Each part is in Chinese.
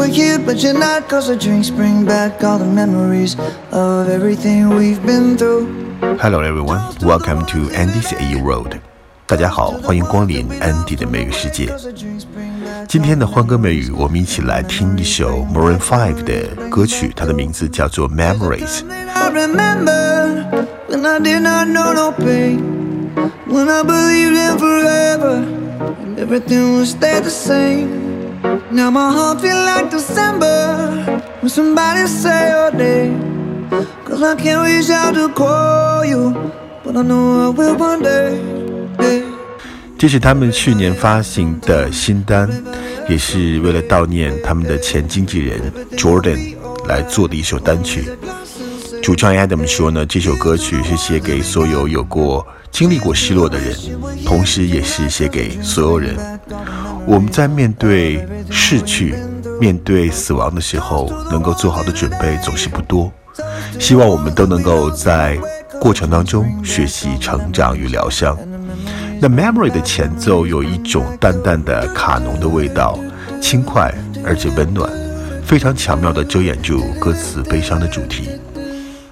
were here, but you're not. Cause the drinks bring back all the memories of everything we've been through. Hello everyone, welcome to Andy's AU Road. 大家好，欢迎光临 Andy 的美语世界。今天的欢歌美语，我们一起来听一首 Maroon Five 的歌曲，它的名字叫做 Memories。 I remember when I did not know no pain, when I believed in forever, and everything would stay the same. Now my heart feel like December when somebody say your name. Cause I can't reach out to call you, but I know I will one day. Yeah. 这是他们去年发行的新单，也是为了悼念他们的前经纪人 Jordan 来做的一首单曲。主唱 Adam 说呢，这首歌曲是写给所有有过经历过失落的人，同时也是写给所有人。我们在面对逝去、面对死亡的时候，能够做好的准备总是不多。希望我们都能够在过程当中学习、成长与疗伤。那 Memory 的前奏有一种淡淡的卡农的味道，轻快而且温暖，非常巧妙地遮掩住歌词悲伤的主题。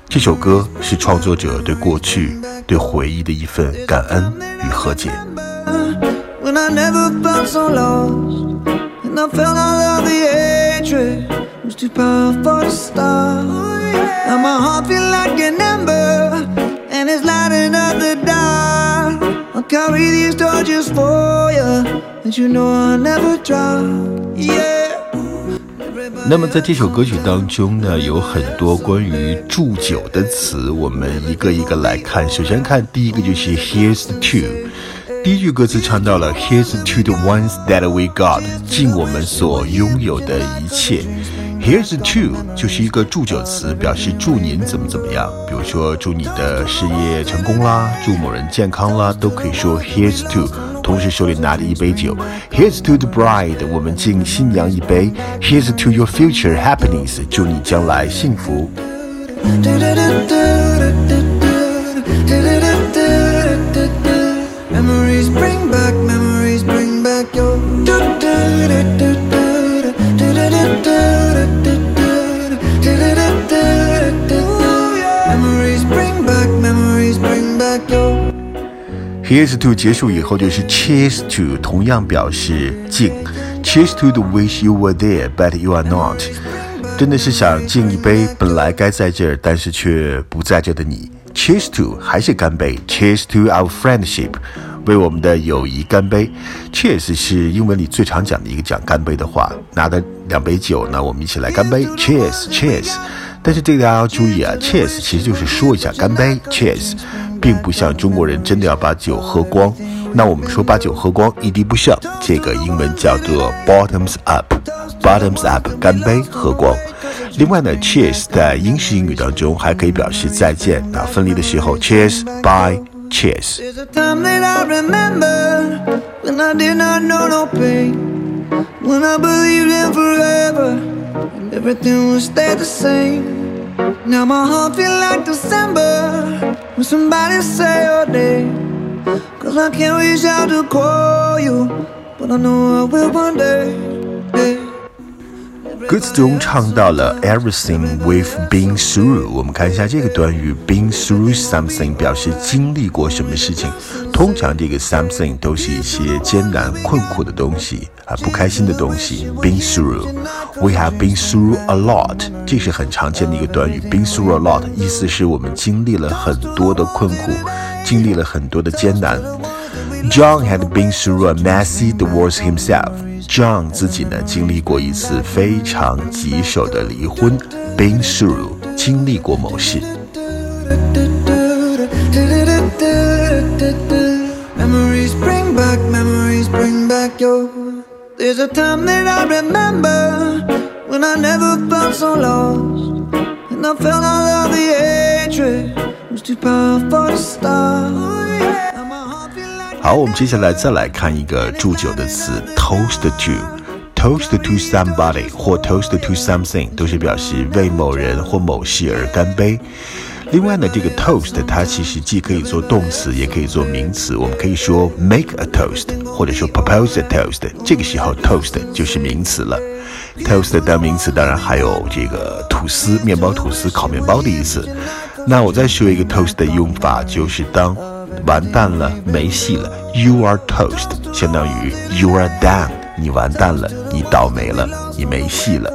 这首歌是创作者对过去、对回忆的一份感恩与和解。when I never felt so lost. And I felt all of the hatred was too powerful to stop. Now my heart feel like an ember, and it's lighting up the dark. I'll carry these torches for you, and you know I'll never drop. Yeah. 那么在这首歌曲当中呢，有很多关于祝酒的词，我们一个一个来看。首先看第一个就是 Here's to， 第一句歌词唱到了 Here's to the ones that we got，尽我们所拥有的一切。Here's to 就是一个祝酒词，表示祝您怎么怎么样，比如说祝你的事业成功啦，祝某人健康啦，都可以说 Here's to。同时手里拿着一杯酒，Here's to the bride，我们敬新娘一杯；Here's to your future happiness，祝你将来幸福。Here's to 结束以后就是 Cheers to，同样表示敬。Cheers to the wish you were there but you are not，真的是想敬一杯本来该在这儿但是却不在这的你。Cheers to 还是干杯，Cheers to our friendship，为我们的友谊干杯。Cheers 是英文里最常讲的一个讲干杯的话，拿着两杯酒呢，我们一起来干杯，Cheers，Cheers。但是这个大家要注意啊，Cheers 其实就是说一下干杯，Cheers。并不像中国人真的要把酒喝光。那我们说把酒喝光一滴不剩，这个英文叫做 bottoms up，bottoms up，干杯喝光。另外呢，cheers 在英式英语当中还可以表示再见。那分离的时候，cheers，bye，cheers。And everything would stay the same. Now my heart feel like December when somebody say your name. Cause I can't reach out to call you, but I know I will one day. 歌词中唱到了 everything we've been through，我们看一下这个短语 been through something 表示经历过什么事情。通常这个 something 都是一些艰难困苦的东西啊，不开心的东西。been through，we have been through a lot，这是很常见的一个短语。been through a lot 意思是我们经历了很多的困苦，经历了很多的艰难。John had been through a messy divorce himself. John 自己呢经历过一次非常棘手的离婚，been through 经历过某事。 Memories bring back, memories bring back your. There's a time that I remember when I never felt so lost. And I felt all of the hatred was too powerful to stop. 好，我们接下来再来看一个祝酒的词，toast to。toast to somebody 或 toast to something 都是表示为某人或某事而干杯。另外呢，这个 toast 它其实既可以做动词，也可以做名词。我们可以说 make a toast，或者说 propose a toast。这个时候 toast 就是名词了。toast 当名词当然还有这个吐司、面包、吐司、烤面包的意思。那我再说一个 toast 的用法，就是当完蛋了、没戏了，you are toast，相当于 you are done，你完蛋了，你倒霉了，你没戏了。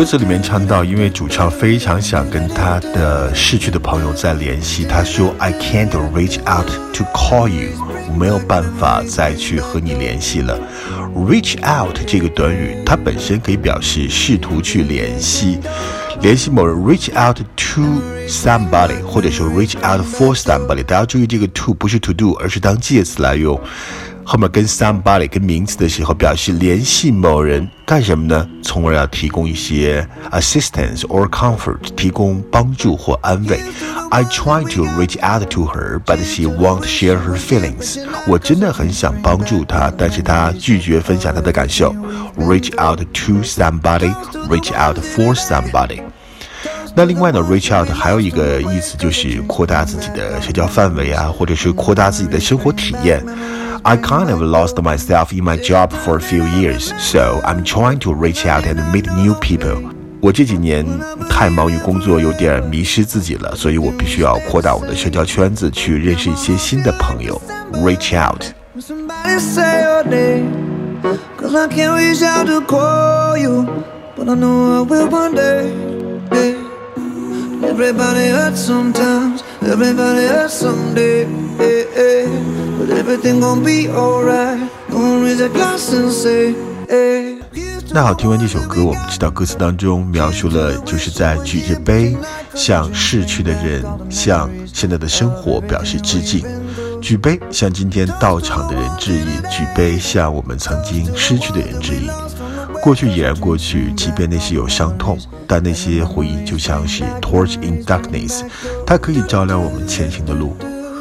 歌词里面唱到，因为主唱非常想跟他的逝去的朋友再联系，他说：“I can't reach out to call you，我没有办法再去和你联系了。”reach out 这个短语，它本身可以表示试图去联系，联系某人。reach out to somebody，或者说 reach out for somebody。大家注意，这个 to 不是 to do，而是当介词来用。后面跟 somebody 跟名词的时候，表示联系某人干什么呢？从而要提供一些 assistance or comfort，提供帮助或安慰。I try to reach out to her, but she won't share her feelings。我真的很想帮助她，但是她拒绝分享她的感受。Reach out to somebody, reach out for somebody。 那另外呢，reach out 还有一个意思就是扩大自己的社交范围啊，或者是扩大自己的生活体验。I kind of lost myself in my job for a few years, so I'm trying to reach out and meet new people. 我这几年太忙于工作，有点迷失自己了，所以我必须要扩大我的社交圈子，去认识一些新的朋友。Reach out. Cause I can't reach out to call you, but I know I will one day. Everybody hurts sometimes, everybody hurts someday. But everything gonna be alright. Gonna raise a glass and say, hey. 那好，听完这首歌，我们知道歌词当中描述了，就是在举着杯向逝去的人、向现在的生活表示致敬。举杯向今天到场的人致意，举杯向我们曾经失去的人致意。过去已然过去，即便那些有伤痛，但那些回忆就像是 torch in darkness，它可以照亮我们前行的路。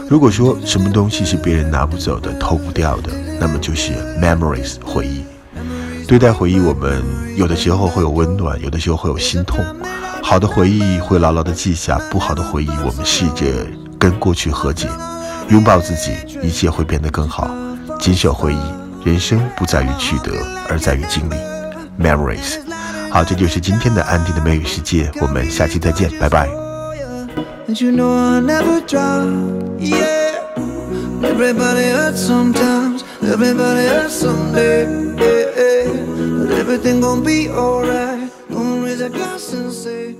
如果说什么东西是别人拿不走的、偷不掉的，那么就是 memories 回忆。对待回忆，我们有的时候会有温暖，有的时候会有心痛。好的回忆会牢牢的记下，不好的回忆，我们试着跟过去和解，拥抱自己，一切会变得更好。谨守回忆，人生不在于取得，而在于经历。Memories。好，这就是今天的安迪的美语世界，我们下期再见，拜拜。And you know I never yeah. Everybody sometimes, everybody someday. But everything gon' be alright. Gonna raise a glass and say.